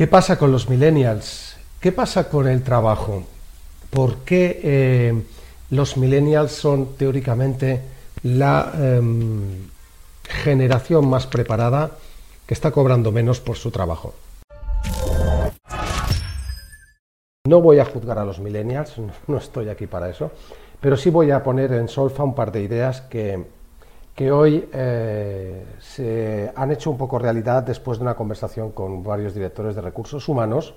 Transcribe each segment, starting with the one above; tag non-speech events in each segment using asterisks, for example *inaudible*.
¿Qué pasa con los millennials? ¿Qué pasa con el trabajo? ¿Por qué eh, los millennials son teóricamente la eh, generación más preparada que está cobrando menos por su trabajo? No voy a juzgar a los millennials, *laughs* no estoy aquí para eso, pero sí voy a poner en solfa un par de ideas que, que hoy eh, se han hecho un poco realidad después de una conversación con varios directores de recursos humanos.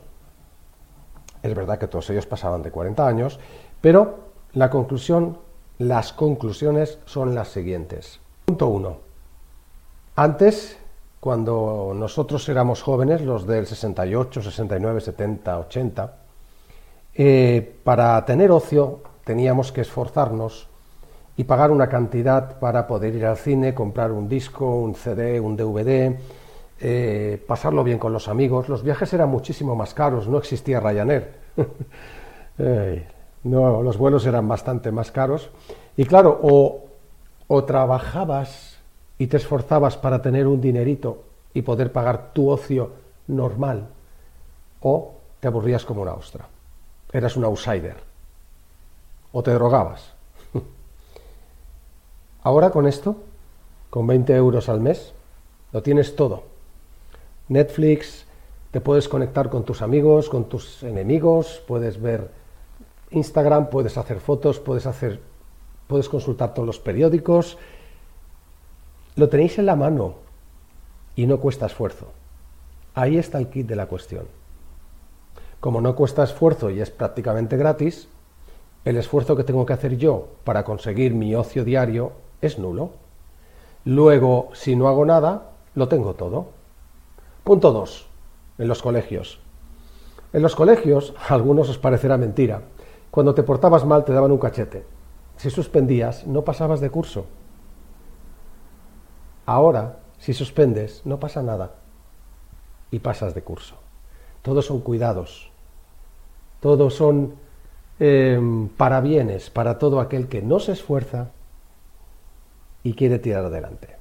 Es verdad que todos ellos pasaban de 40 años, pero la conclusión, las conclusiones son las siguientes. Punto 1. Antes, cuando nosotros éramos jóvenes, los del 68, 69, 70, 80, para tener ocio teníamos que esforzarnos y pagar una cantidad para poder ir al cine, comprar un disco, un CD, un DVD, eh, pasarlo bien con los amigos. Los viajes eran muchísimo más caros, no existía Ryanair. *laughs* no, los vuelos eran bastante más caros. Y claro, o, o trabajabas y te esforzabas para tener un dinerito y poder pagar tu ocio normal, o te aburrías como una ostra. Eras un outsider. O te drogabas Ahora con esto, con 20 euros al mes, lo tienes todo. Netflix, te puedes conectar con tus amigos, con tus enemigos, puedes ver Instagram, puedes hacer fotos, puedes hacer puedes consultar todos los periódicos. Lo tenéis en la mano y no cuesta esfuerzo. Ahí está el kit de la cuestión. Como no cuesta esfuerzo y es prácticamente gratis, el esfuerzo que tengo que hacer yo para conseguir mi ocio diario es nulo. Luego, si no hago nada, lo tengo todo. Punto 2. En los colegios. En los colegios, *laughs* a algunos os parecerá mentira, cuando te portabas mal te daban un cachete. Si suspendías, no pasabas de curso. Ahora, si suspendes, no pasa nada. Y pasas de curso. Todos son cuidados. Todos son eh, parabienes para todo aquel que no se esfuerza y quiere tirar adelante.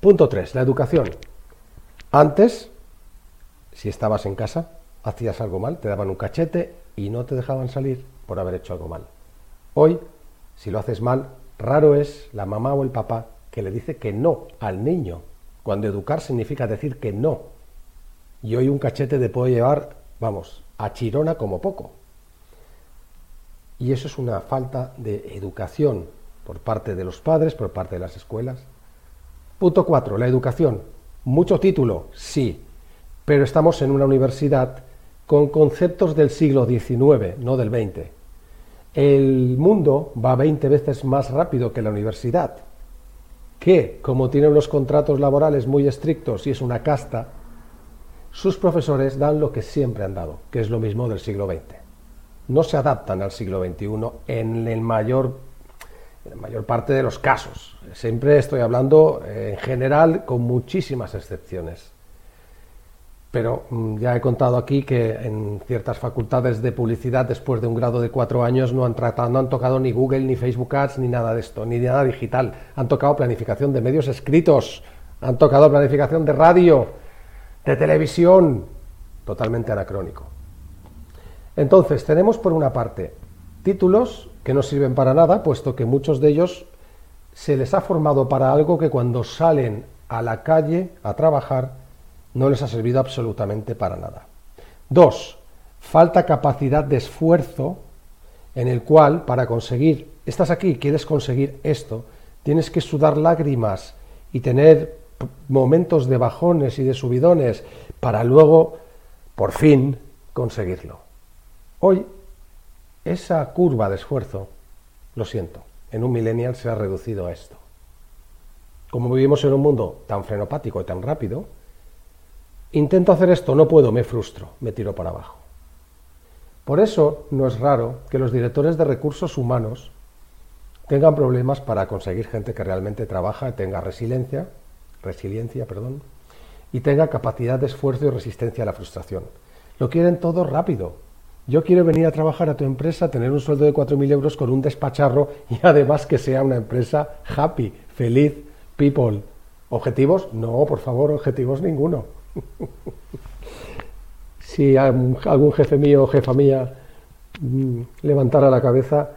Punto 3. La educación. Antes, si estabas en casa, hacías algo mal, te daban un cachete y no te dejaban salir por haber hecho algo mal. Hoy, si lo haces mal, raro es la mamá o el papá que le dice que no al niño, cuando educar significa decir que no. Y hoy un cachete te puede llevar, vamos, a chirona como poco. Y eso es una falta de educación por parte de los padres, por parte de las escuelas. Punto 4. La educación. Mucho título, sí, pero estamos en una universidad con conceptos del siglo XIX, no del XX. El mundo va 20 veces más rápido que la universidad, que, como tienen los contratos laborales muy estrictos y es una casta, sus profesores dan lo que siempre han dado, que es lo mismo del siglo XX. No se adaptan al siglo XXI en el mayor en la mayor parte de los casos. Siempre estoy hablando eh, en general con muchísimas excepciones. Pero mm, ya he contado aquí que en ciertas facultades de publicidad, después de un grado de cuatro años, no han, tratado, no han tocado ni Google, ni Facebook Ads, ni nada de esto, ni nada digital. Han tocado planificación de medios escritos, han tocado planificación de radio, de televisión, totalmente anacrónico. Entonces, tenemos por una parte títulos que no sirven para nada, puesto que muchos de ellos se les ha formado para algo que cuando salen a la calle a trabajar No les ha servido absolutamente para nada. Dos, falta capacidad de esfuerzo en el cual para conseguir, estás aquí, quieres conseguir esto, tienes que sudar lágrimas y tener momentos de bajones y de subidones para luego, por fin, conseguirlo. Hoy, esa curva de esfuerzo, lo siento, en un millennial se ha reducido a esto. Como vivimos en un mundo tan frenopático y tan rápido, intento hacer esto, no puedo, me frustro, me tiro para abajo. Por eso no es raro que los directores de recursos humanos tengan problemas para conseguir gente que realmente trabaja, tenga resiliencia, resiliencia, perdón, y tenga capacidad de esfuerzo y resistencia a la frustración. Lo quieren todo rápido. Yo quiero venir a trabajar a tu empresa, tener un sueldo de 4.000 euros con un despacharro y además que sea una empresa happy, feliz, people. ¿Objetivos? No, por favor, objetivos ninguno. *laughs* si algún jefe mío o jefa mía mm, levantara la cabeza,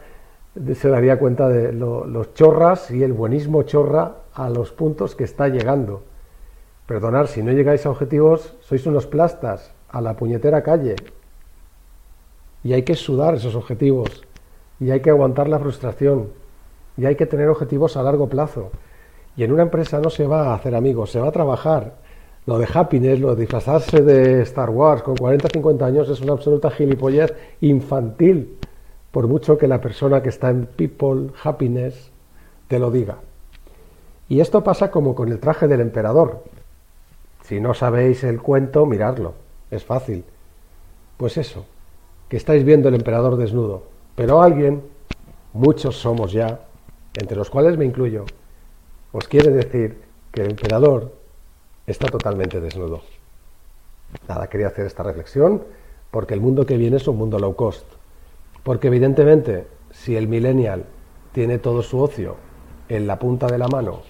se daría cuenta de los chorras y el buenismo chorra a los puntos que está llegando. Perdonar, si no llegáis a objetivos, sois unos plastas, a la puñetera calle. Y hay que sudar esos objetivos, y hay que aguantar la frustración, y hay que tener objetivos a largo plazo. Y en una empresa no se va a hacer amigos, se va a trabajar. Lo de happiness, lo de disfrazarse de Star Wars con 40 50 años es una absoluta gilipollez infantil, por mucho que la persona que está en People Happiness te lo diga. Y esto pasa como con el traje del emperador. Si no sabéis el cuento, miradlo. Es fácil. Pues eso, que estáis viendo el emperador desnudo. Pero alguien, muchos somos ya, entre los cuales me incluyo, os quiere decir que el emperador está totalmente desnudo. Nada, quería hacer esta reflexión porque el mundo que viene es un mundo low cost. Porque evidentemente, si el millennial tiene todo su ocio en la punta de la mano,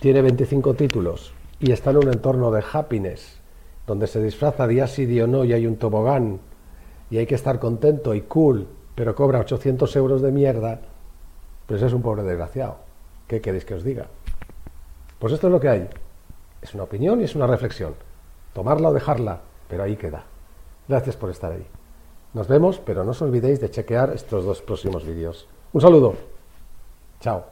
tiene 25 títulos y está en un entorno de happiness, donde se disfraza día sí, día no y hay un tobogán y hay que estar contento y cool, pero cobra 800 euros de mierda, pues es un pobre desgraciado. ¿Qué queréis que os diga? Pues esto es lo que hay. Es una opinión y es una reflexión. Tomarla o dejarla, pero ahí queda. Gracias por estar ahí. Nos vemos, pero no os olvidéis de chequear estos dos próximos vídeos. Un saludo. Chao.